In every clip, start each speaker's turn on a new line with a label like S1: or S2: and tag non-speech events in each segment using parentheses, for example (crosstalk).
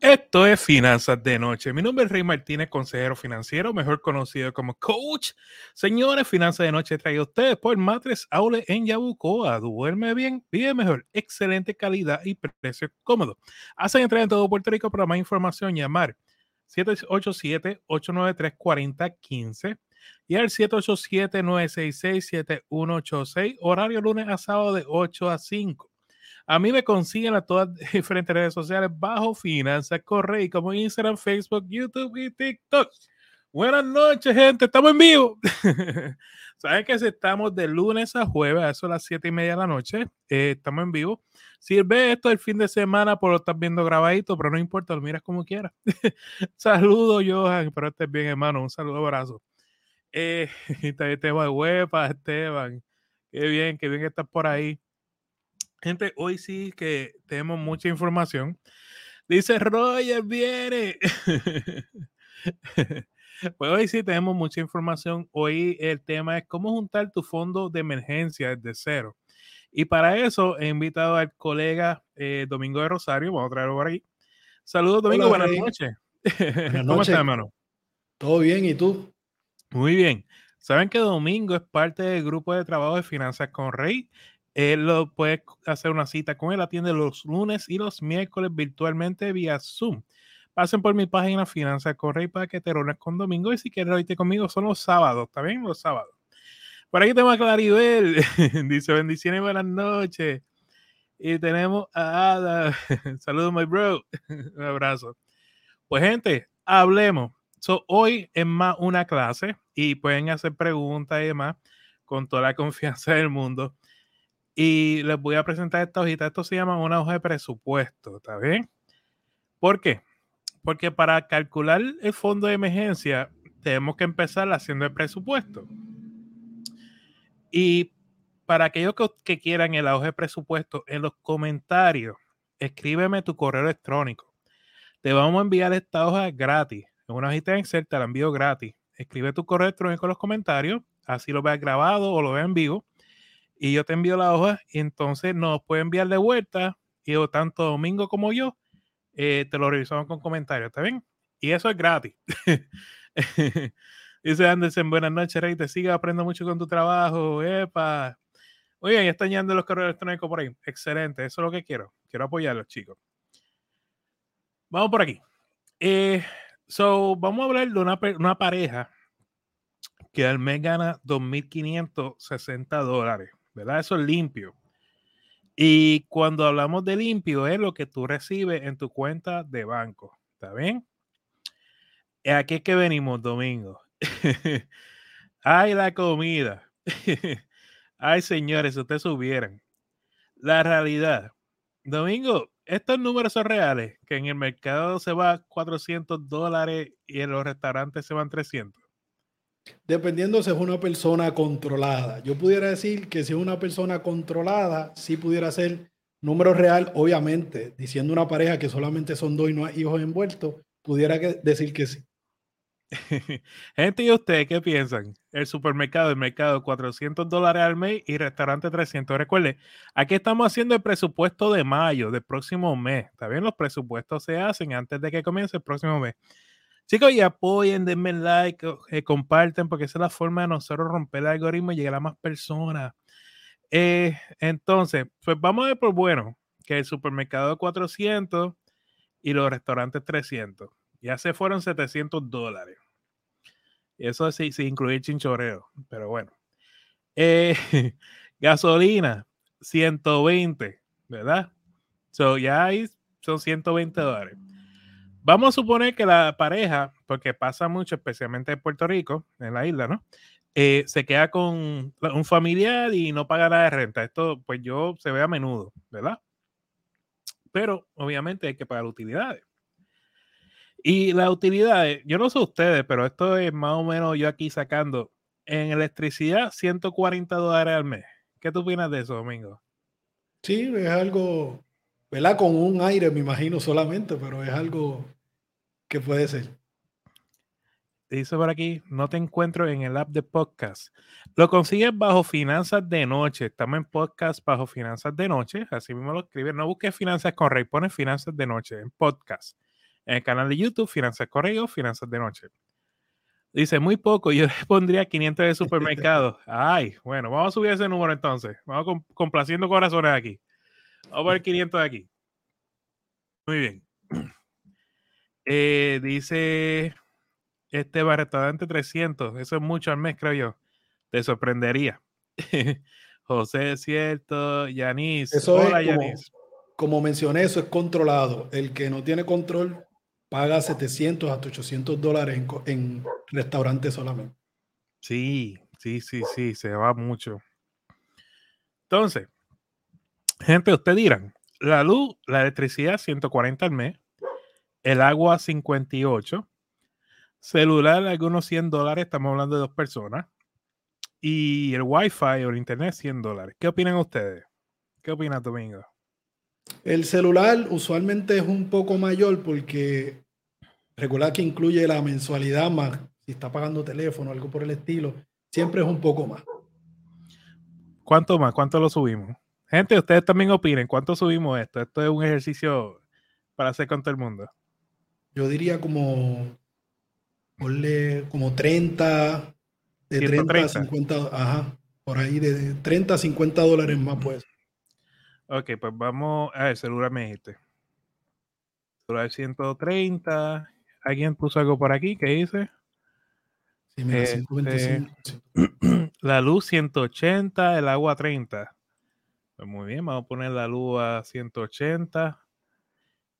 S1: Esto es Finanzas de Noche. Mi nombre es Rey Martínez, consejero financiero, mejor conocido como Coach. Señores, Finanzas de Noche traído a ustedes por Matres Aule en Yabucoa. Duerme bien, vive mejor, excelente calidad y precio cómodo. Hacen entrega en todo Puerto Rico. Para más información, llamar 787-893-4015 y al 787-966-7186, horario lunes a sábado de 8 a 5. A mí me consiguen a todas (laughs) diferentes redes sociales bajo Finanzas Correy, como Instagram, Facebook, YouTube y TikTok. Buenas noches, gente. Estamos en vivo. (laughs) Saben que si estamos de lunes a jueves, a eso a las siete y media de la noche, eh, estamos en vivo. Si ves esto el fin de semana, pues lo estás viendo grabadito, pero no importa, lo miras como quieras. (laughs) Saludos, Johan, pero estés bien, hermano. Un saludo, abrazo. Eh, Esteban Huepa, Esteban. Qué bien, qué bien que estás por ahí. Gente, hoy sí que tenemos mucha información. Dice Roger, viene. (laughs) pues hoy sí tenemos mucha información. Hoy el tema es cómo juntar tu fondo de emergencia desde cero. Y para eso he invitado al colega eh, Domingo de Rosario. Vamos a traerlo por ahí. Saludos, Domingo. buenas noches. (laughs)
S2: ¿Cómo estás, hermano? Todo bien, ¿y tú?
S1: Muy bien. Saben que Domingo es parte del grupo de trabajo de finanzas con Rey él lo puede hacer una cita con él, atiende los lunes y los miércoles virtualmente vía Zoom. Pasen por mi página Finanzas Correy para que te reúnas con Domingo y si quieres reunirte conmigo son los sábados, ¿está bien? Los sábados. Por aquí tenemos a Claribel, (laughs) dice bendiciones buenas noches. Y tenemos a Ada, (laughs) saludos my bro, (laughs) un abrazo. Pues gente, hablemos. So, hoy es más una clase y pueden hacer preguntas y demás con toda la confianza del mundo. Y les voy a presentar esta hojita. Esto se llama una hoja de presupuesto, ¿está bien? ¿Por qué? Porque para calcular el fondo de emergencia tenemos que empezar haciendo el presupuesto. Y para aquellos que, quieran el hoja de presupuesto, en los comentarios, escríbeme tu correo electrónico. Te vamos a enviar esta hoja gratis. En una hojita de Excel te la envío gratis. Escribe tu correo electrónico en los comentarios, así lo veas grabado o lo veas en vivo y yo te envío la hoja y entonces nos puede enviar de vuelta y tanto Domingo como yo eh, te lo revisamos con comentarios, ¿está bien? Y eso es gratis. (laughs) Dice Anderson, buenas noches, Rey, te sigue aprendiendo mucho con tu trabajo, epa. Oye, ya están llegando los correos electrónicos por ahí. Excelente, eso es lo que quiero. Quiero apoyarlos, chicos. Vamos por aquí. Eh, so, vamos a hablar de una, una pareja que al mes gana 2.560 dólares. ¿Verdad? Eso es limpio. Y cuando hablamos de limpio, es lo que tú recibes en tu cuenta de banco. ¿Está bien? Aquí es que venimos, Domingo. (laughs) Ay, la comida. (laughs) Ay, señores, si ustedes subieran. La realidad. Domingo, estos números son reales, que en el mercado se va 400 dólares y en los restaurantes se van 300
S2: dependiendo si es una persona controlada. Yo pudiera decir que si es una persona controlada, sí pudiera ser número real, obviamente, diciendo una pareja que solamente son dos y no hay hijos envueltos, pudiera decir que sí. (laughs)
S1: Gente, ¿y ustedes qué piensan? El supermercado, el mercado, 400 dólares al mes y restaurante 300. Recuerde, aquí estamos haciendo el presupuesto de mayo, del próximo mes. Está bien, los presupuestos se hacen antes de que comience el próximo mes. Chicos, y apoyen, denme like, eh, comparten, porque esa es la forma de nosotros romper el algoritmo y llegar a más personas. Eh, entonces, pues vamos a ver por bueno que el supermercado 400 y los restaurantes 300. Ya se fueron 700 dólares. Eso sí, sin incluir chinchoreo, pero bueno. Eh, (laughs) gasolina, 120, ¿verdad? So, ya ahí son 120 dólares. Vamos a suponer que la pareja, porque pasa mucho, especialmente en Puerto Rico, en la isla, ¿no? Eh, se queda con un familiar y no paga nada de renta. Esto, pues yo se ve a menudo, ¿verdad? Pero obviamente hay que pagar utilidades. Y las utilidades, yo no sé ustedes, pero esto es más o menos yo aquí sacando en electricidad 140 dólares al mes. ¿Qué tú opinas de eso, Domingo?
S2: Sí, es algo, ¿verdad? Con un aire, me imagino solamente, pero es algo ¿Qué puede ser?
S1: Dice por aquí, no te encuentro en el app de podcast. Lo consigues bajo Finanzas de Noche. Estamos en podcast bajo Finanzas de Noche. Así mismo lo escribes. No busques Finanzas con Rey, pones Finanzas de Noche en podcast. En el canal de YouTube, Finanzas Correo, Finanzas de Noche. Dice, muy poco, yo (laughs) pondría 500 de supermercado. (laughs) Ay, bueno, vamos a subir ese número entonces. Vamos complaciendo corazones aquí. Vamos a poner 500 de aquí. Muy bien. (clears throat) Eh, dice este restaurante 300. Eso es mucho al mes, creo yo. Te sorprendería. (laughs) José es cierto. Yanis.
S2: Eso es como, como mencioné, eso es controlado. El que no tiene control paga 700 hasta 800 dólares en, en restaurantes solamente.
S1: Sí, sí, sí, sí, se va mucho. Entonces, gente, ustedes dirán, la luz, la electricidad 140 al mes, el agua 58, celular algunos 100 dólares, estamos hablando de dos personas, y el wifi o el internet 100 dólares. ¿Qué opinan ustedes? ¿Qué opinas, Domingo?
S2: El celular usualmente es un poco mayor porque regular que incluye la mensualidad más, si está pagando teléfono, algo por el estilo, siempre es un poco más.
S1: ¿Cuánto más? ¿Cuánto lo subimos? Gente, ustedes también opinen, ¿cuánto subimos esto? Esto es un ejercicio para hacer con todo el mundo.
S2: Yo diría como, ponle como 30, de 30 a 50, ajá, por ahí de 30 a 50 dólares más pues.
S1: Ok, pues vamos a ver, celular me dijiste. Celular 130. ¿Alguien puso algo por aquí? ¿Qué dice? Sí, mira, 125. Este, (clears throat) la luz 180, el agua 30. Pues muy bien, vamos a poner la luz a 180.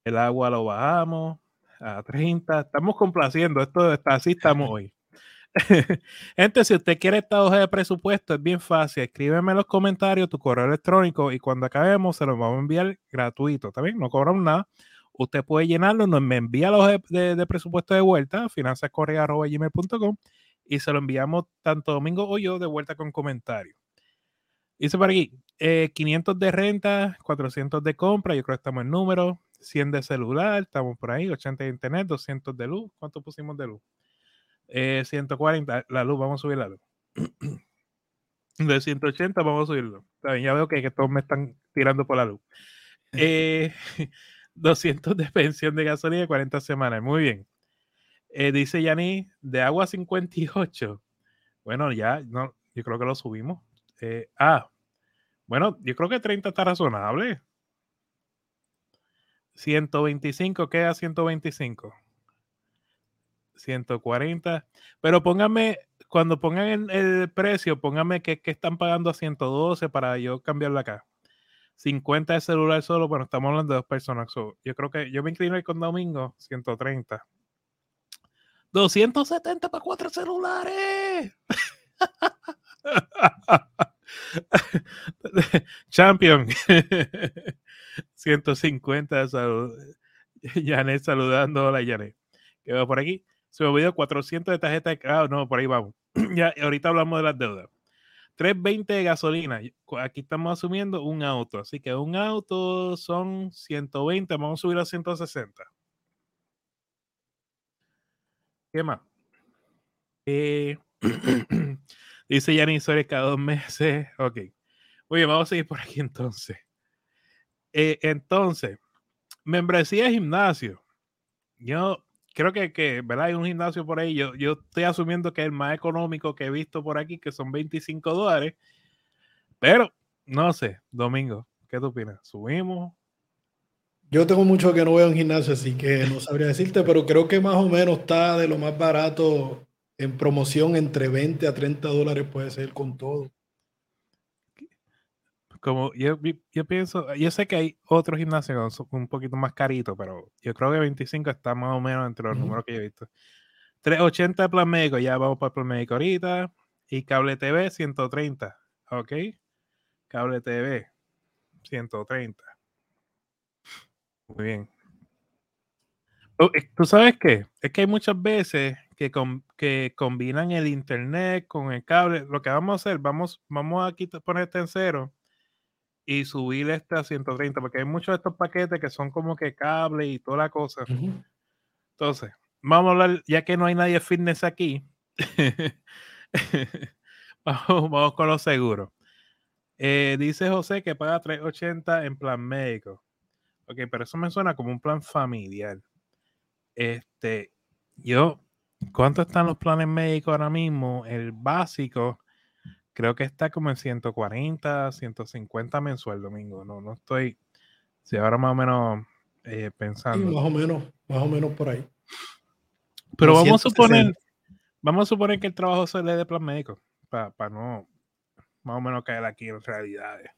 S1: El agua lo bajamos a 30. Estamos complaciendo. Esto está así estamos (laughs) hoy. (laughs) Gente, si usted quiere esta hoja de presupuesto, es bien fácil. Escríbeme en los comentarios tu correo electrónico y cuando acabemos se lo vamos a enviar gratuito. ¿Está bien? No cobramos nada. Usted puede llenarlo, nos me envía la hoja de, presupuesto de vuelta, finanzascorrea.gmail.com y se lo enviamos tanto Domingo o yo de vuelta con comentarios. Dice por aquí, 500 eh, de renta, 400 de compra, yo creo que estamos en número, 100 de celular, estamos por ahí, 80 de internet, 200 de luz. ¿Cuánto pusimos de luz? 140, eh, la luz, vamos a subir la luz. (clears throat) De 180 vamos a subirlo. ya veo que, todos me están tirando por la luz. 200 eh, (laughs) de pensión de gasolina 40 semanas. Muy bien. Eh, dice Yani, de agua 58. Bueno, ya, no, yo creo que lo subimos. ah, bueno, yo creo que 30 está razonable. 125, queda 125. 140. Pero póngame, cuando pongan el, precio, póngame que, están pagando a 112 para yo cambiarlo acá. 50 de celular solo, bueno, estamos hablando de dos personas. yo creo que yo me inclino con Domingo, 130. 270 para cuatro celulares. (laughs) Champion. (laughs) 150 de salud. Janet saludando. Hola, Janet. ¿Qué va por aquí? Se me olvidó 400 de tarjeta de crédito. No, por ahí vamos. (clears throat) ya, ahorita hablamos de las deudas. 320 de gasolina. Aquí estamos asumiendo un auto. Así que un auto son 120. Vamos a subir a 160. ¿Qué más? Eh, (clears throat) dice Yanis Soria cada dos meses. Ok. Muy bien, vamos a seguir por aquí entonces. Eh, entonces, membresía de gimnasio. Yo creo que, que, ¿verdad? Hay un gimnasio por ahí. Yo, yo estoy asumiendo que es el más económico que he visto por aquí, que son 25 dólares. Pero, no sé, Domingo, ¿qué tú opinas? ¿Subimos?
S2: Yo tengo mucho que no veo en gimnasio, así que no sabría decirte, pero creo que más o menos está de lo más barato en promoción entre 20 a 30 dólares puede ser con todo
S1: como yo, yo pienso, yo sé que hay otros gimnasios un poquito más caritos, pero yo creo que 25 está más o menos entre los números que yo he visto. 380 de plan médico, ya vamos para el plan médico ahorita. Y cable TV 130, ¿ok? Cable TV 130. Muy bien. Oh, ¿Tú sabes qué? Es que hay muchas veces que, que combinan el internet con el cable. Lo que vamos a hacer, vamos, vamos a poner este en cero y subir este a 130, porque hay muchos de estos paquetes que son como que cable y toda la cosa. Entonces, vamos a hablar, ya que no hay nadie fitness aquí, (laughs) (laughs) vamos, con lo seguro. Eh, dice José que paga 380 en plan médico. Ok, pero eso me suena como un plan familiar. Este, yo, ¿cuánto están los planes médicos ahora mismo? El básico, creo que está como en 140, 150 mensual domingo. No, no estoy, si ahora más o menos eh, pensando.
S2: más o menos, más o menos por ahí.
S1: Pero vamos a suponer, vamos a suponer que el trabajo se le de plan médico, para no más o menos caer aquí en realidades.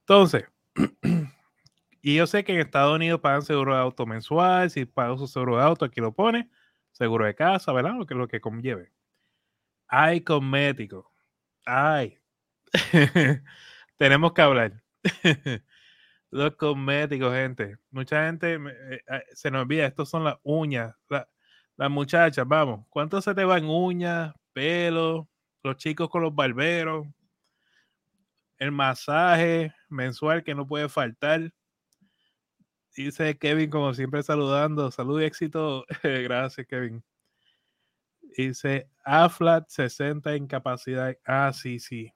S1: Entonces, (clears throat) y yo sé que en Estados Unidos pagan seguro de auto mensual, si pago su seguro de auto, aquí lo pone, seguro de casa, ¿verdad? Lo que, lo que conlleve. Hay cosméticos. Hay. (laughs) Tenemos que hablar. (laughs) Los cosméticos, gente. Mucha gente eh, eh, se nos olvida, estos son las uñas. las muchachas, vamos. ¿Cuánto se te va en uñas, pelo? Los chicos con los barberos. El masaje mensual que no puede faltar. Dice Kevin, como siempre, saludando. Salud y éxito. (laughs) Gracias, Kevin. Dice AFLAT 60 incapacidad. Ah, sí, sí.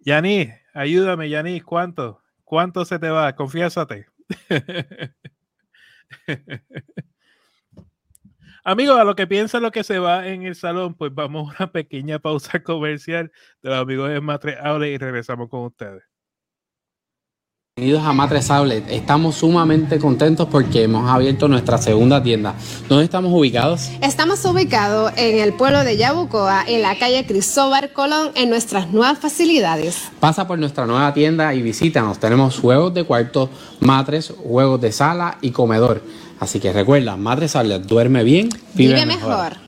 S1: Yanis, ayúdame, Yanis. ¿Cuánto? ¿Cuánto se te va? Confiésate. (laughs) Amigos, a lo que piensa lo que se va en el salón, pues vamos a una pequeña pausa (laughs) comercial de los amigos de Matre Aule y regresamos con ustedes.
S3: Bienvenidos a Matres Outlet. Estamos sumamente contentos porque hemos abierto nuestra segunda tienda. ¿Dónde estamos ubicados?
S4: Estamos ubicados en el pueblo de Yabucoa, en la calle Cristóbal Colón, en nuestras nuevas facilidades.
S3: Pasa por nuestra nueva tienda y visítanos. Tenemos juegos de cuarto, matres, juegos de sala y comedor. Así que recuerda, Matres Outlet, duerme bien, vive, mejor.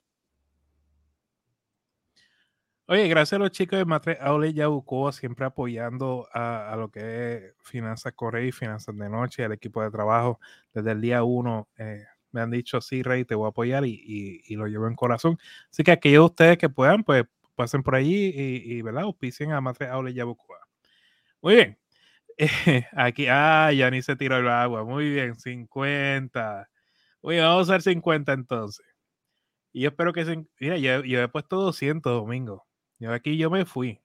S1: Oye, gracias a los chicos de Matre Aule Yabucoa, siempre apoyando a, lo que es Finanzas Correa y Finanzas de Noche, al equipo de trabajo. Desde el día uno eh, me han dicho, sí, Rey, te voy a apoyar y, lo llevo en corazón. Así que aquellos de ustedes que puedan, pues pasen por allí y, y ¿verdad? Auspicien a Matre Aule Yabucoa. Muy bien. (laughs) aquí, ah, ya ni se tiró el agua. Muy bien, 50. Muy bien, vamos a hacer 50 entonces. Y yo espero que se. Mira, yo, yo he puesto 200 domingo. Yo aquí yo me fui.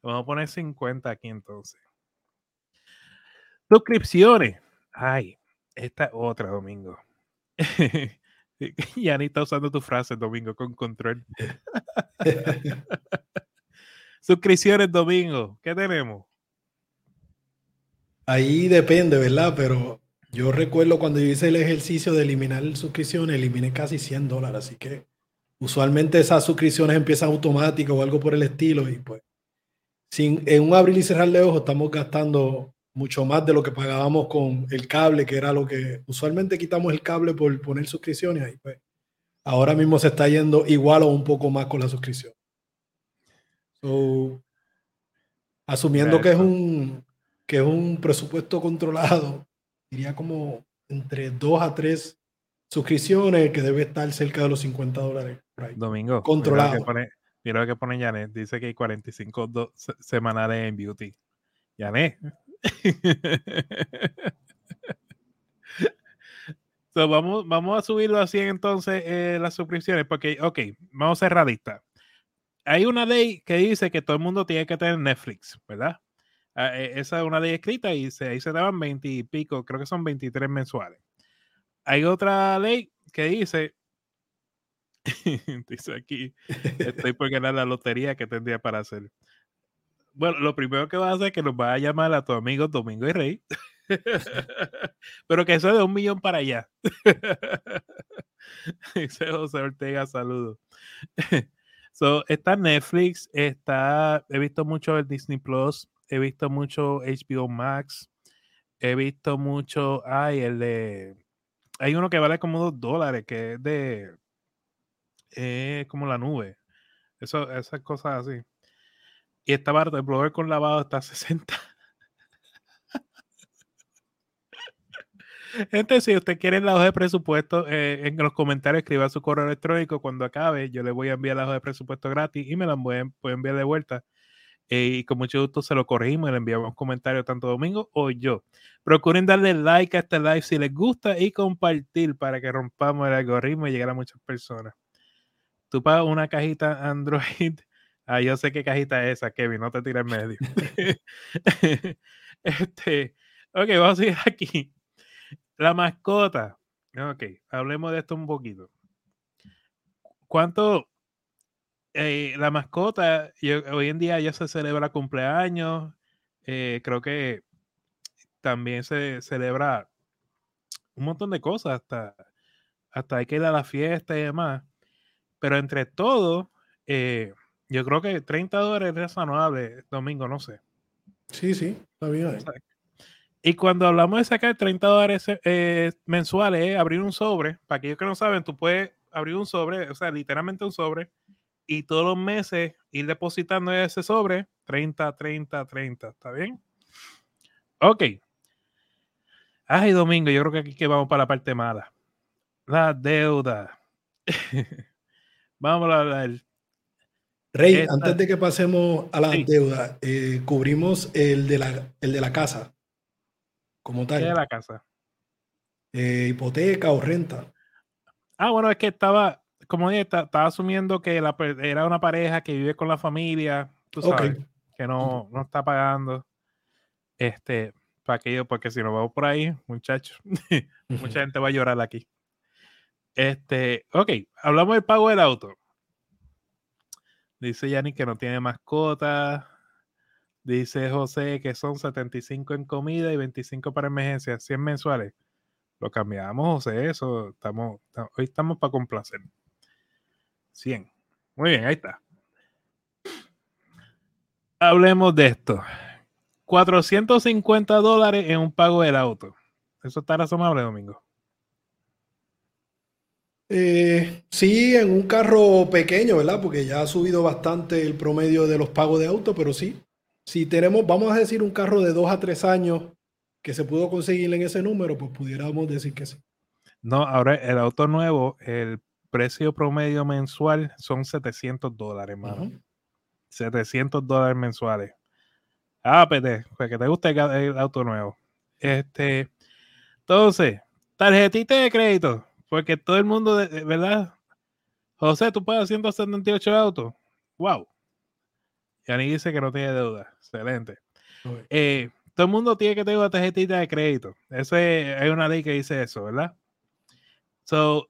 S1: Vamos a poner 50 aquí entonces. Suscripciones. Ay, esta otra, Domingo. (laughs) ya ni está usando tu frase, Domingo, con control. (laughs) Suscripciones, Domingo. ¿Qué tenemos?
S2: Ahí depende, ¿verdad? Pero yo recuerdo cuando yo hice el ejercicio de eliminar suscripciones, eliminé casi 100 dólares, así que usualmente esas suscripciones empiezan automáticas o algo por el estilo y pues sin, en un abrir y cerrar de ojos estamos gastando mucho más de lo que pagábamos con el cable, que era lo que usualmente quitamos el cable por poner suscripciones ahí pues ahora mismo se está yendo igual o un poco más con la suscripción. asumiendo que es un que es un presupuesto controlado, diría como entre dos a tres suscripciones que debe estar cerca de los 50 dólares.
S1: Domingo.
S2: Controlado.
S1: Mira lo que pone, Janet. Dice que hay 45 semanales en beauty. Janet. (laughs) vamos, vamos a subirlo así entonces eh, las suscripciones. Porque, ok, vamos a ser radistas. Hay una ley que dice que todo el mundo tiene que tener Netflix, ¿verdad? Ah, e, esa es una ley escrita y se, ahí se daban 20 y pico, creo que son 23 mensuales. Hay otra ley que dice (laughs) Dice aquí, estoy por (laughs) ganar la lotería que tendría para hacer. Bueno, lo primero que va a hacer es que nos va a llamar a tu amigo Domingo y Rey. (laughs) Pero que eso de un millón para allá. Dice José Ortega, saludos. So, está Netflix, está, he visto mucho el Disney Plus, he visto mucho HBO Max, he visto mucho, ay, el de, hay uno que vale como dos dólares, que es de, es como la nube. Eso, esas cosas así. Y esta parte, el blogger con lavado está a (laughs) 60. Gente, si usted quiere la hoja de presupuesto, eh, en los comentarios escriba su correo electrónico. Cuando acabe, yo le voy a enviar la hoja de presupuesto gratis y me la voy a, enviar de vuelta. Eh, y con mucho gusto se lo corregimos y le enviamos comentarios tanto Domingo o yo. Procuren darle like a este live si les gusta y compartir para que rompamos el algoritmo y llegar a muchas personas tú pagas una cajita Android. (laughs) Ah, yo sé qué cajita es esa, Kevin, no te tires en medio. (laughs) este, ok, vamos a seguir (laughs) aquí. La mascota. Ok, hablemos de esto un poquito. ¿Cuánto eh, la mascota, hoy en día ya se celebra cumpleaños, eh, creo que también se celebra un montón de cosas, hasta, hasta hay que ir a la fiesta y demás. Pero entre todo, eh, yo creo que 30 dólares es razonable, domingo, no sé.
S2: Sí, sí, está bien.
S1: Y cuando hablamos de sacar 30 dólares eh, mensuales, abrir un sobre, para aquellos que no saben, tú puedes abrir un sobre, o sea, literalmente un sobre, y todos los meses ir depositando ese sobre 30, 30, 30. ¿Está bien? Ok. Ay, Domingo, yo creo que aquí que vamos para la parte mala. La deuda. (laughs) vamos a hablar.
S2: Rey, antes de que pasemos a la deuda, eh, cubrimos el de, la, el de la casa. Como tal.
S1: ¿Qué de la casa?
S2: Eh, hipoteca o renta.
S1: Ah, bueno, es que estaba, como dije, estaba asumiendo que era una pareja que vive con la familia, tú sabes, que no, no está pagando. Este, para aquello, porque si nos vamos por ahí, muchachos, (laughs) mucha gente va a llorar aquí. Este, ok, hablamos del pago del auto. Dice Yanni que no tiene mascota. Dice José que son 75 en comida y 25 para emergencias, 100 mensuales. Lo cambiamos, José, eso. Estamos, hoy estamos para complacer. 100. Muy bien, ahí está. Hablemos de esto. 450 dólares en un pago del auto. ¿Eso está razonable, Domingo?
S2: Eh, sí, en un carro pequeño, ¿verdad? Porque ya ha subido bastante el promedio de los pagos de auto, pero sí. Si tenemos, vamos a decir, un carro de dos a tres años que se pudo conseguir en ese número, pues pudiéramos decir que sí.
S1: No, ahora el auto nuevo, el precio promedio mensual son 700 dólares, hermano. 700 dólares mensuales. Ah, pete, pues, pues que te guste el, auto nuevo. Este, entonces, tarjetita de crédito, porque todo el mundo, ¿verdad? José, tú puedes 178 autos. Wow. Yani dice que no tiene deuda. Excelente. Eh, todo el mundo tiene que tener una tarjetita de crédito. Eso hay una ley que dice eso, ¿verdad? So,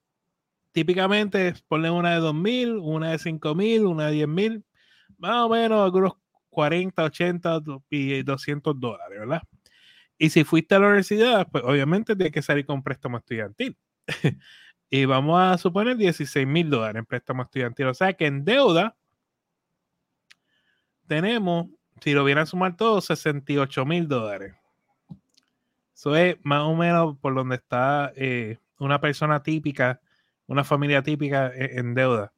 S1: típicamente ponen una de 2.000, una de 5.000, una de 10.000, más o menos algunos 40, 80 y 200 dólares, ¿verdad? Y si fuiste a la universidad, pues obviamente tienes que salir con préstamo estudiantil. (laughs) y vamos a suponer 16 mil dólares en préstamo estudiantil. O sea que en deuda tenemos, si lo vieran sumar todo, 68 mil dólares. Eso es más o menos por donde está eh, una persona típica, una familia típica e, en deuda.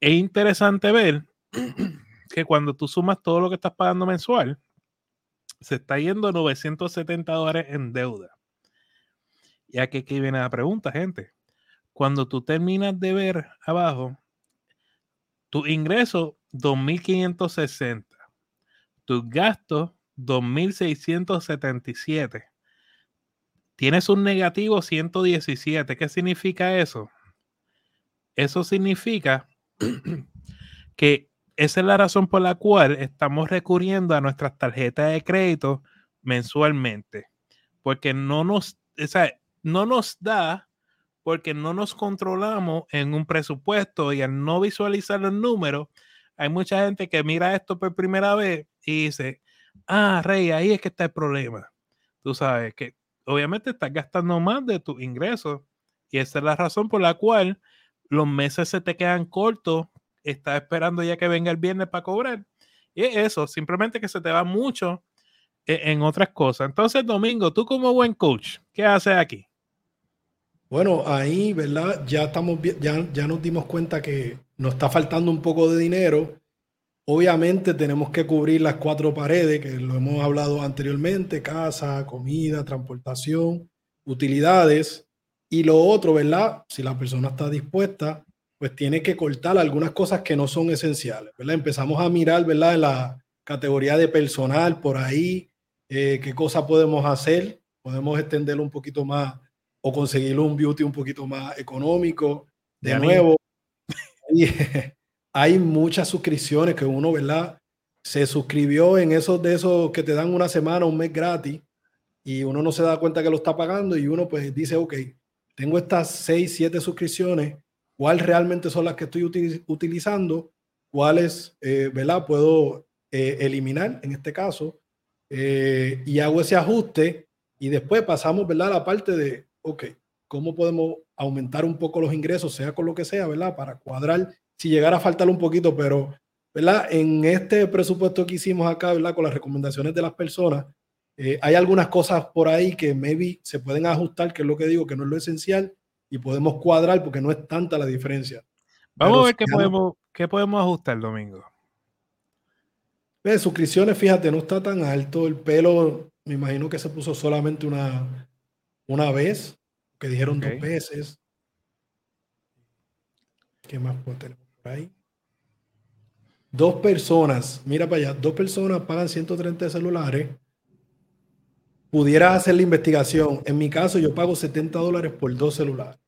S1: Es interesante ver (clears throat) que cuando tú sumas todo lo que estás pagando mensual, se está yendo 970 dólares en deuda. Y aquí, aquí viene la pregunta, gente. Cuando tú terminas de ver abajo, tu ingreso 2.560, tus gastos 2.677, tienes un negativo 117. ¿Qué significa eso? Eso significa (clears throat) que esa es la razón por la cual estamos recurriendo a nuestras tarjetas de crédito mensualmente, porque no nos, no nos da, porque no nos controlamos en un presupuesto y al no visualizar los números, hay mucha gente que mira esto por primera vez y dice, ah, Rey, ahí es que está el problema. Tú sabes que obviamente estás gastando más de tus ingresos y esa es la razón por la cual los meses se te quedan cortos está esperando ya que venga el viernes para cobrar. Y eso, simplemente que se te va mucho e-, en, otras cosas. Entonces, Domingo, tú como buen coach, ¿qué haces aquí?
S2: Bueno, ahí, ¿verdad? Ya estamos ya, ya nos dimos cuenta que nos está faltando un poco de dinero. Obviamente tenemos que cubrir las cuatro paredes, que lo hemos hablado anteriormente, casa, comida, transportación, utilidades. Y lo otro, ¿verdad? Si la persona está dispuesta, pues tiene que cortar algunas cosas que no son esenciales, ¿verdad? Empezamos a mirar, ¿verdad? La categoría de personal por ahí, eh, qué cosas podemos hacer, podemos extenderlo un poquito más o conseguir un beauty un poquito más económico. De nuevo, (laughs) hay muchas suscripciones que uno, ¿verdad? Se suscribió en esos de esos que te dan una semana, un mes gratis, y uno no se da cuenta que lo está pagando y uno pues dice, ok, tengo estas 6, 7 suscripciones, ¿cuáles realmente son las que estoy utilizando? ¿Cuáles, eh, ¿verdad? Puedo eh, eliminar en este caso? Eh, y hago ese ajuste y después pasamos, ¿verdad? A la parte de, ok, ¿cómo podemos aumentar un poco los ingresos, sea con lo que sea, ¿verdad? Para cuadrar, si llegara a faltar un poquito, pero, ¿verdad? En este presupuesto que hicimos acá, ¿verdad? Con las recomendaciones de las personas, eh, hay algunas cosas por ahí que maybe se pueden ajustar, que es lo que digo, que no es lo esencial, y podemos cuadrar porque no es tanta la diferencia.
S1: Vamos a ver qué, podemos, qué podemos ajustar, Domingo.
S2: Ve, suscripciones, fíjate, no está tan alto. El pelo, me imagino que se puso solamente una, una vez, que dijeron dos veces. ¿Qué más tenemos por ahí? Dos personas, mira para allá, dos personas pagan 130 celulares pudiera hacer la investigación. En mi caso, yo pago 70 dólares por dos celulares.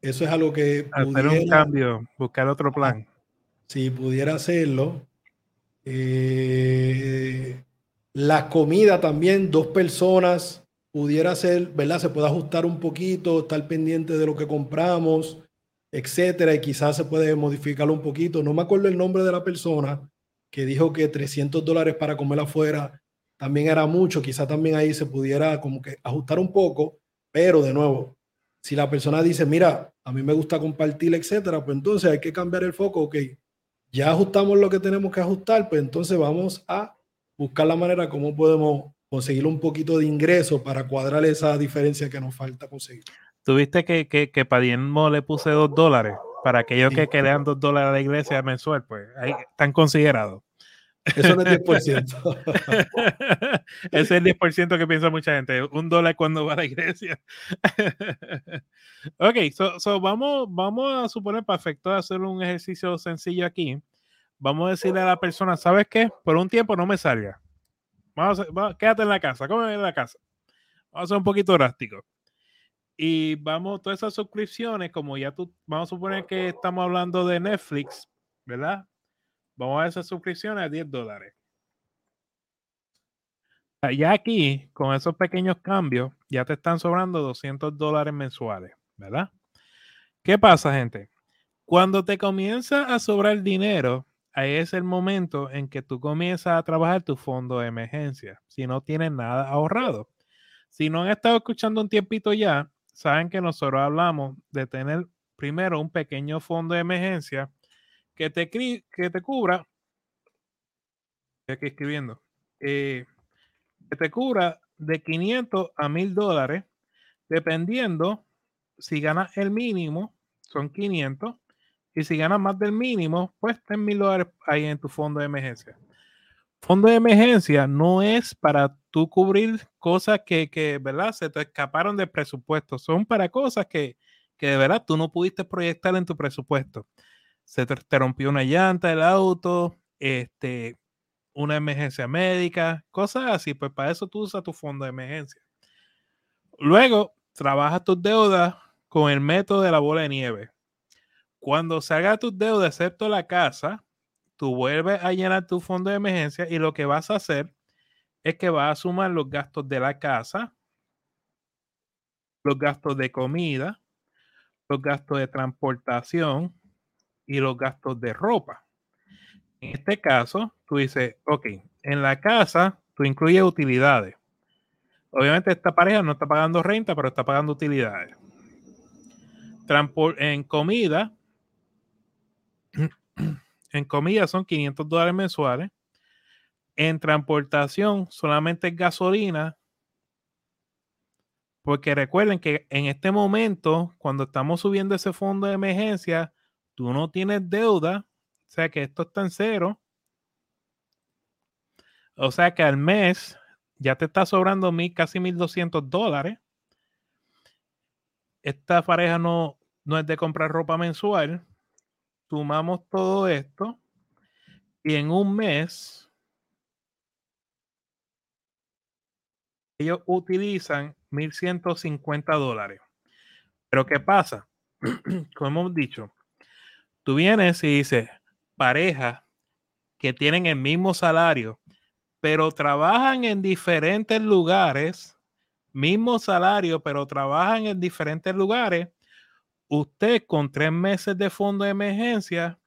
S2: Eso es algo que...
S1: Hacer un cambio, buscar otro plan.
S2: Si pudiera hacerlo. Eh, la comida también, dos personas, pudiera ser, ¿verdad? Se puede ajustar un poquito, estar pendiente de lo que compramos, etcétera, y quizás se puede modificar un poquito. No me acuerdo el nombre de la persona que dijo que 300 dólares para comer afuera también era mucho, quizá también ahí se pudiera como que ajustar un poco, pero de nuevo, si la persona dice, mira, a mí me gusta compartir, etcétera, pues entonces hay que cambiar el foco, ok, ya ajustamos lo que tenemos que ajustar, pues entonces vamos a buscar la manera como podemos conseguir un poquito de ingreso para cuadrar esa diferencia que nos falta conseguir.
S1: Tuviste que, que, que le puse dos dólares para aquellos que quedan dos dólares a la iglesia mensual, pues ahí están considerados.
S2: Eso no es (laughs) 10%. (laughs)
S1: Ese es el 10% que piensa mucha gente. Un dólar cuando va a la iglesia. (laughs) ok, so, vamos, vamos a suponer perfecto hacer un ejercicio sencillo aquí. Vamos a decirle a la persona, ¿sabes qué? Por un tiempo no me salga. Vamos a, quédate en la casa, cómeme en la casa. Vamos a ser un poquito drástico. Y vamos, todas esas suscripciones, como ya tú, vamos a suponer que estamos hablando de Netflix, ¿verdad? Vamos a hacer suscripciones a 10 dólares. Ya aquí, con esos pequeños cambios, ya te están sobrando 200 dólares mensuales, ¿verdad? ¿Qué pasa, gente? Cuando te comienza a sobrar dinero, es el momento en que tú comienzas a trabajar tu fondo de emergencia, si no tienes nada ahorrado. Si no han estado escuchando un tiempito ya, saben que nosotros hablamos de tener primero un pequeño fondo de emergencia que te, que te cubra, aquí escribiendo, eh, que te cubra de 500 a 1000 dólares, dependiendo si ganas el mínimo, son 500, y si ganas más del mínimo, pues ten 1000 dólares ahí en tu fondo de emergencia. Fondo de emergencia no es para tú cubrir cosas que, que ¿verdad? Se te escaparon del presupuesto. Son para cosas que, que de verdad tú no pudiste proyectar en tu presupuesto se te, rompió una llanta del auto, este, una emergencia médica, cosas así, pues para eso tú usas tu fondo de emergencia. Luego, trabajas tus deudas con el método de la bola de nieve. Cuando se haga tus deudas, excepto la casa, tú vuelves a llenar tu fondo de emergencia y lo que vas a hacer es que vas a sumar los gastos de la casa, los gastos de comida, los gastos de transportación, y los gastos de ropa. En este caso, tú dices, ok, en la casa tú incluyes utilidades. Obviamente esta pareja no está pagando renta, pero está pagando utilidades. en comida, en comida son 500 dólares mensuales. En transportación solamente es gasolina. Porque recuerden que en este momento, cuando estamos subiendo ese fondo de emergencia, tú no tienes deuda, o sea que esto está en cero. O sea que al mes ya te está sobrando mil, casi 1.200 dólares. Esta pareja no, no es de comprar ropa mensual. Sumamos todo esto y en un mes ellos utilizan 1.150 dólares. Pero ¿qué pasa? (clears throat) Como hemos dicho, Tú vienes y dices, pareja que tienen el mismo salario, pero trabajan en diferentes lugares, mismo salario, pero trabajan en diferentes lugares, usted con tres meses de fondo de emergencia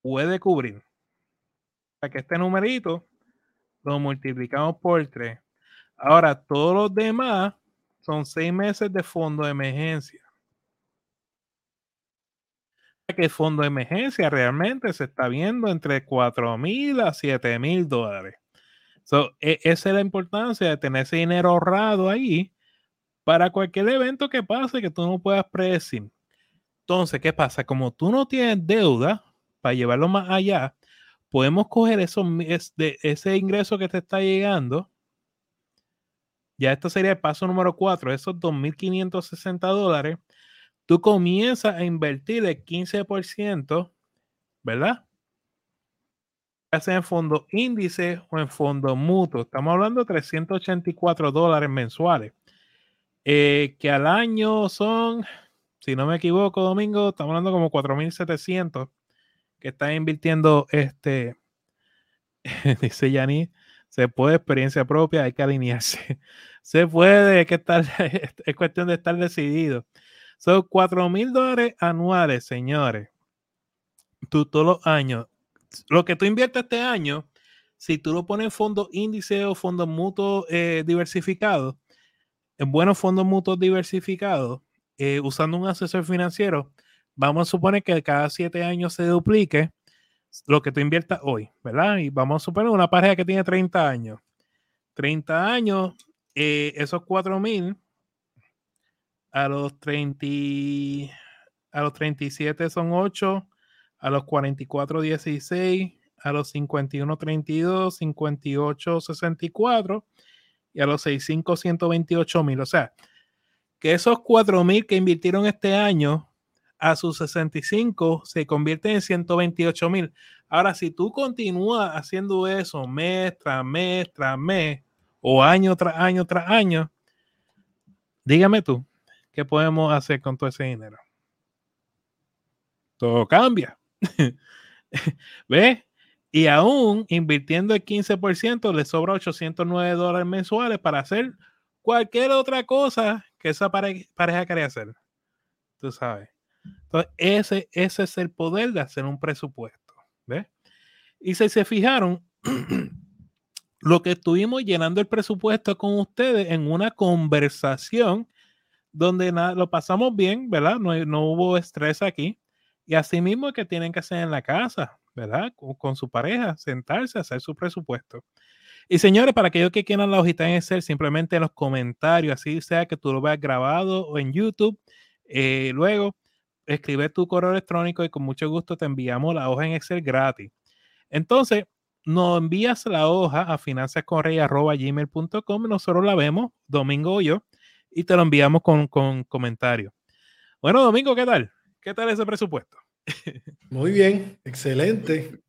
S1: puede cubrir. Para que este numerito lo multiplicamos por tres. Ahora, todos los demás son seis meses de fondo de emergencia. Que el fondo de emergencia realmente se está viendo entre 4 mil a 7 mil dólares. E, esa es la importancia de tener ese dinero ahorrado ahí para cualquier evento que pase que tú no puedas predecir. Entonces, ¿qué pasa? Como tú no tienes deuda para llevarlo más allá, podemos coger eso, ese ingreso que te está llegando. Ya esto sería el paso número 4, esos 2.560 dólares. Tú comienzas a invertir el 15%, ¿verdad? sea en fondo índice o en fondo mutuo. Estamos hablando de 384 dólares mensuales. Eh, que al año son, si no me equivoco, Domingo, estamos hablando como 4.700 que está invirtiendo este, (laughs) dice Yani, se puede experiencia propia, hay que alinearse. (laughs) Se puede, hay que estar, (laughs) es cuestión de estar decidido. Son 4 mil dólares anuales, señores. Tú todos los años lo que tú inviertes este año, si tú lo pones en fondos índice o fondos mutuos eh, diversificados, buenos fondos mutuos diversificados, eh, usando un asesor financiero, vamos a suponer que cada siete años se duplique lo que tú inviertas hoy, ¿verdad? Y vamos a suponer una pareja que tiene 30 años. 30 años, eh, esos 4 mil a los 30, a los 37 son 8, a los 44, 16, a los 51, 32, 58, 64 y a los 65, 128 mil. O sea, que esos 4 mil que invirtieron este año a sus 65 se convierten en 128 mil. Ahora, si tú continúas haciendo eso mes tras mes tras mes o año tras año tras año, dígame tú, ¿qué podemos hacer con todo ese dinero? Todo cambia. (laughs) ¿Ves? Y aún invirtiendo el 15%, le sobra 809 dólares mensuales para hacer cualquier otra cosa que esa pareja quería hacer. Tú sabes. Entonces, ese, ese es el poder de hacer un presupuesto. ¿Ves? Y si se fijaron, (clears throat) lo que estuvimos llenando el presupuesto con ustedes en una conversación donde nada, lo pasamos bien, ¿verdad? No, no hubo estrés aquí. Y así mismo que tienen que hacer en la casa, ¿verdad? Con, su pareja, sentarse, hacer su presupuesto. Y señores, para aquellos que quieran la hojita en Excel, simplemente en los comentarios, así sea que tú lo veas grabado o en YouTube, eh, luego escribe tu correo electrónico y con mucho gusto te enviamos la hoja en Excel gratis. Entonces, nos envías la hoja a finanzascorrey.gmail.com y nosotros la vemos, Domingo o yo, y te lo enviamos con, con comentarios. Bueno, Domingo, ¿qué tal? ¿Qué tal ese presupuesto?
S2: Muy bien, excelente.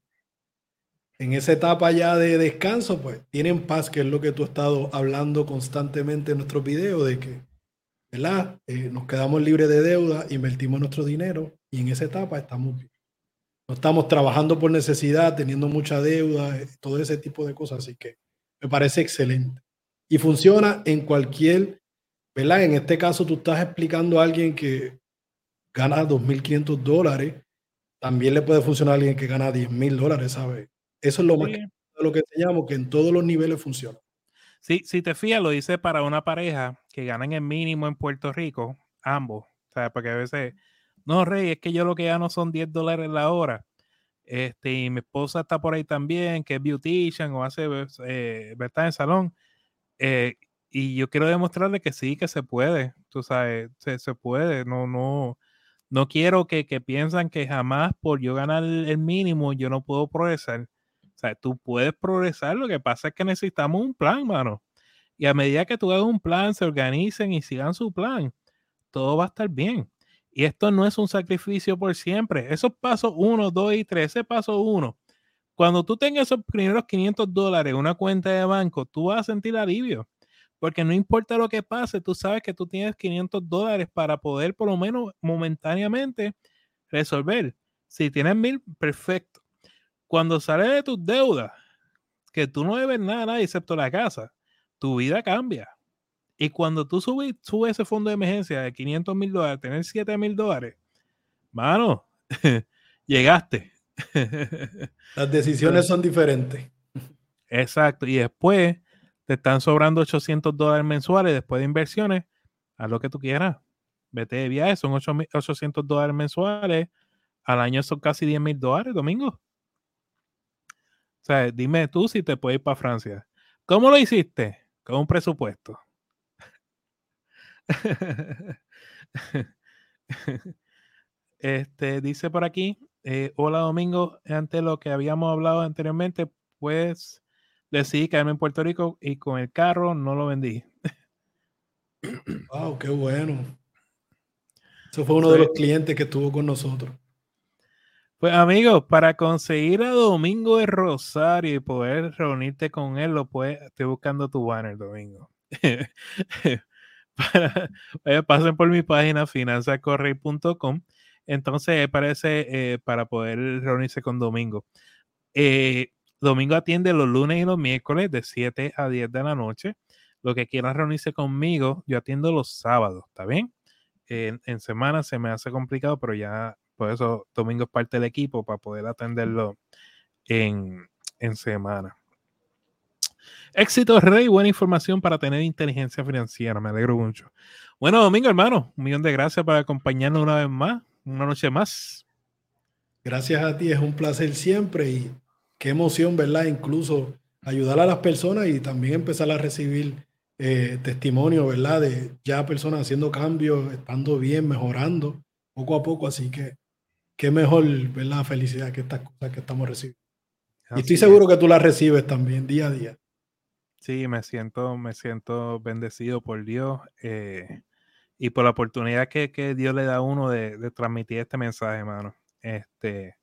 S2: En esa etapa ya de descanso, pues tienen paz, que es lo que tú has estado hablando constantemente en nuestros videos, de que, ¿verdad? Eh, nos quedamos libres de deuda, invertimos nuestro dinero y en esa etapa estamos bien. No estamos trabajando por necesidad, teniendo mucha deuda, eh, todo ese tipo de cosas. Así que me parece excelente. Y funciona en cualquier, ¿verdad? En este caso tú estás explicando a alguien que gana 2.500 dólares, también le puede funcionar a alguien que gana 10.000 dólares, ¿sabes? Eso es lo más que, lo que enseñamos, que en todos los niveles funciona.
S1: Sí, si te fías, lo dice para una pareja que ganan el mínimo en Puerto Rico, ambos. Sea, porque a veces, no, Rey, es que yo lo que gano son 10 dólares la hora. Este, y mi esposa está por ahí también, que es beautician o hace, eh, ¿verdad? En salón. Eh, y yo quiero demostrarle que sí, que se puede, tú sabes, se, se puede, no, no, no quiero que, que piensan que jamás por yo ganar el mínimo yo no puedo progresar. O sea, tú puedes progresar, lo que pasa es que necesitamos un plan, mano. Y a medida que tú hagas un plan, se organicen y sigan su plan, todo va a estar bien. Y esto no es un sacrificio por siempre. Esos pasos 1, 2 y 3, ese paso 1. Cuando tú tengas esos primeros 500 dólares en una cuenta de banco, tú vas a sentir alivio porque no importa lo que pase, tú sabes que tú tienes 500 dólares para poder por lo menos momentáneamente resolver. Si tienes mil, perfecto. Cuando sales de tus deudas, que tú no debes nada excepto la casa, tu vida cambia. Y cuando tú subes, subes ese fondo de emergencia de 500 mil dólares, tener 7 mil dólares, mano, (laughs) llegaste. (laughs)
S2: Las decisiones son diferentes.
S1: Exacto. Y después te están sobrando 800 dólares mensuales después de inversiones, haz lo que tú quieras. Vete de viaje, son 800 dólares mensuales. Al año son casi 10 mil dólares, domingo. O sea, dime tú si te puedes ir para Francia. ¿Cómo lo hiciste? Con un presupuesto. (laughs) este dice por aquí, eh, hola Domingo, ante lo que habíamos hablado anteriormente, pues decidí quedarme en Puerto Rico y con el carro no lo vendí.
S2: Wow, qué bueno. Eso fue uno de los clientes que estuvo con nosotros.
S1: Pues amigos, para conseguir a Domingo de Rosario y poder reunirte con él, lo puedes, estoy buscando tu banner, Domingo. (laughs) pasen por mi página finanzacorrey.com. Entonces aparece eh, para poder reunirse con Domingo. Eh, Domingo atiende los lunes y los miércoles de 7 a 10 de la noche. Lo que quieran reunirse conmigo, yo atiendo los sábados, ¿está bien? En, semana se me hace complicado, pero ya por eso Domingo es parte del equipo para poder atenderlo en, en semana. Éxito Rey, buena información para tener inteligencia financiera, me alegro mucho. Bueno, Domingo, hermano, un millón de gracias por acompañarnos una vez más, una noche más.
S2: Gracias a ti, es un placer siempre y qué emoción, ¿verdad? Incluso ayudar a las personas y también empezar a recibir eh, testimonio, ¿verdad? De ya personas haciendo cambios, estando bien, mejorando poco a poco. Así que qué mejor, ¿verdad? Felicidad que estas cosas que estamos recibiendo. y estoy seguro que tú las recibes también día a día.
S1: Sí, me siento, me siento bendecido por Dios eh, y por la oportunidad que, Dios le da a uno de, transmitir este mensaje, hermano. Este,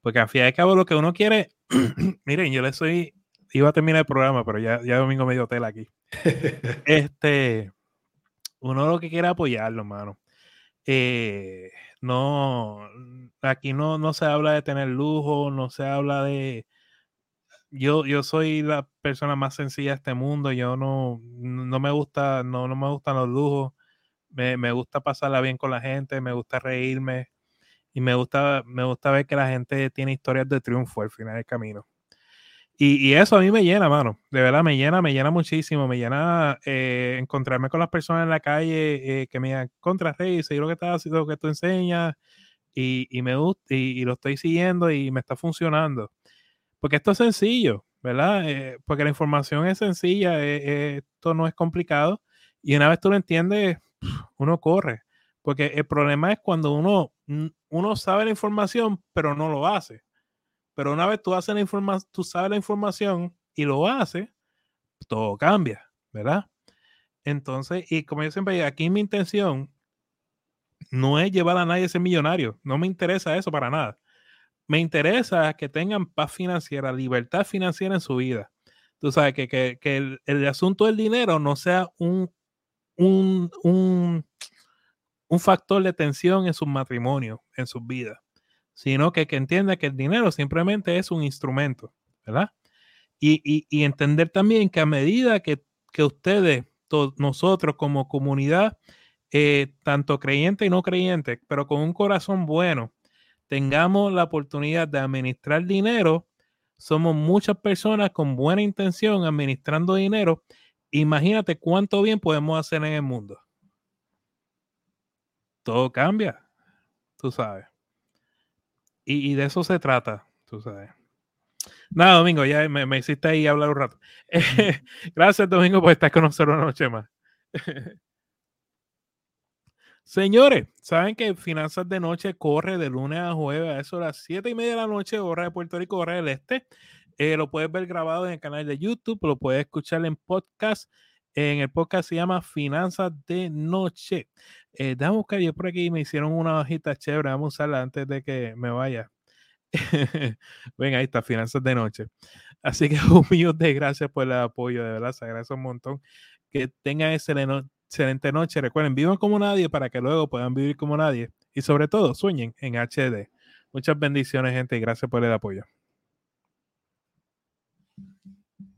S1: porque al fin y al cabo lo que uno quiere, (clears throat) miren, yo le soy, iba a terminar el programa, pero ya, ya domingo me dio tela aquí. (laughs) este, uno lo que quiere apoyarlo, hermano. Eh, no, aquí no, no se habla de tener lujo, no se habla de, yo, yo soy la persona más sencilla de este mundo. Yo no, no me gusta, no, no me gustan los lujos. Me, me, gusta pasarla bien con la gente, me gusta reírme y me gusta, me gusta ver que la gente tiene historias de triunfo al final del camino. Y, y, eso a mí me llena, mano. De verdad, me llena, me llena muchísimo. Me llena eh, encontrarme con las personas en la calle eh, que me digan, contra Rey, lo que estás haciendo, lo que tú enseñas. Y, y me gusta, y, lo estoy siguiendo y me está funcionando. Porque esto es sencillo, ¿verdad? Eh, porque la información es sencilla, esto no es complicado. Y una vez tú lo entiendes, uno corre. Porque el problema es cuando uno, uno sabe la información, pero no lo hace. Pero una vez tú, haces la información, tú sabes la información y lo haces, todo cambia, ¿verdad? Entonces, y como yo siempre digo, aquí mi intención no es llevar a nadie a ser millonario. No me interesa eso para nada. Me interesa que tengan paz financiera, libertad financiera en su vida. Tú sabes que, que, que el, el, asunto del dinero no sea un, un, un, un factor de tensión en su matrimonio, en sus vidas sino que, que entienda que el dinero simplemente es un instrumento, ¿verdad? Y, entender también que a medida que, ustedes, nosotros como comunidad, eh, tanto creyente y no creyente, pero con un corazón bueno, tengamos la oportunidad de administrar dinero, somos muchas personas con buena intención administrando dinero. Imagínate cuánto bien podemos hacer en el mundo. Todo cambia, tú sabes. Y, de eso se trata, tú sabes. Nada, Domingo, ya me, hiciste ahí hablar un rato. (laughs) gracias, Domingo, por estar con nosotros una noche más. (laughs) Señores, saben que Finanzas de Noche corre de lunes a jueves a eso a las 7 y media de la noche, hora de Puerto Rico, hora del este. Eh, lo puedes ver grabado en el canal de YouTube, lo puedes escuchar en podcast. En el podcast se llama Finanzas de Noche. Eh, déjame buscar yo por aquí, me hicieron una hojita chévere, vamos a usarla antes de que me vaya. (laughs) Ven, ahí está, Finanzas de Noche. Así que (laughs) un millón de gracias por el apoyo, de verdad, se agradece un montón. Que tengan excelente noche. Recuerden, vivan como nadie para que luego puedan vivir como nadie. Y sobre todo, sueñen en HD. Muchas bendiciones, gente, y gracias por el apoyo.